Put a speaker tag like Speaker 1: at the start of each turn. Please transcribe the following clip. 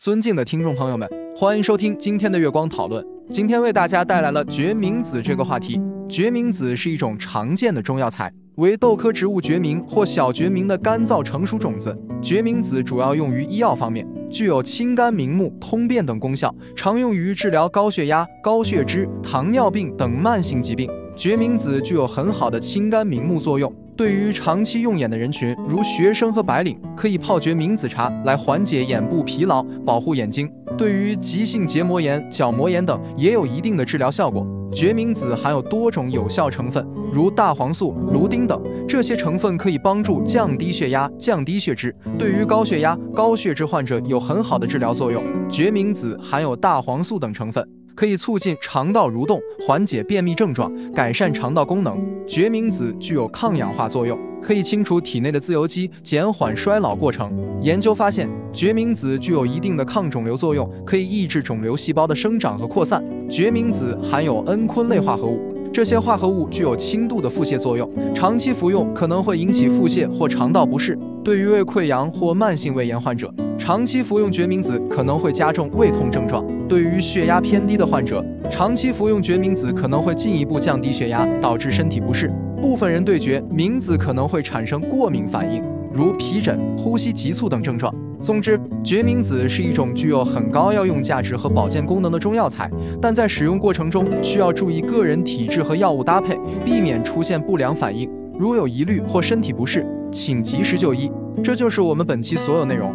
Speaker 1: 尊敬的听众朋友们，欢迎收听今天的月光讨论。今天为大家带来了决明子这个话题。决明子是一种常见的中药材，为豆科植物决明或小决明的干燥成熟种子。决明子主要用于医药方面，具有清肝明目、通便等功效，常用于治疗高血压、高血脂、糖尿病等慢性疾病。决明子具有很好的清肝明目作用。对于长期用眼的人群，如学生和白领，可以泡决明子茶来缓解眼部疲劳，保护眼睛。对于急性结膜炎、角膜炎等，也有一定的治疗效果。决明子含有多种有效成分，如大黄素、芦丁等，这些成分可以帮助降低血压、降低血脂，对于高血压、高血脂患者有很好的治疗作用。决明子含有大黄素等成分。可以促进肠道蠕动，缓解便秘症状，改善肠道功能。决明子具有抗氧化作用，可以清除体内的自由基，减缓衰老过程。研究发现，决明子具有一定的抗肿瘤作用，可以抑制肿瘤细胞的生长和扩散。决明子含有蒽醌类化合物，这些化合物具有轻度的腹泻作用，长期服用可能会引起腹泻或肠道不适。对于胃溃疡或慢性胃炎患者，长期服用决明子可能会加重胃痛症状。对于血压偏低的患者，长期服用决明子可能会进一步降低血压，导致身体不适。部分人对决明子可能会产生过敏反应，如皮疹、呼吸急促等症状。总之，决明子是一种具有很高药用价值和保健功能的中药材，但在使用过程中需要注意个人体质和药物搭配，避免出现不良反应。如有疑虑或身体不适，请及时就医。这就是我们本期所有内容。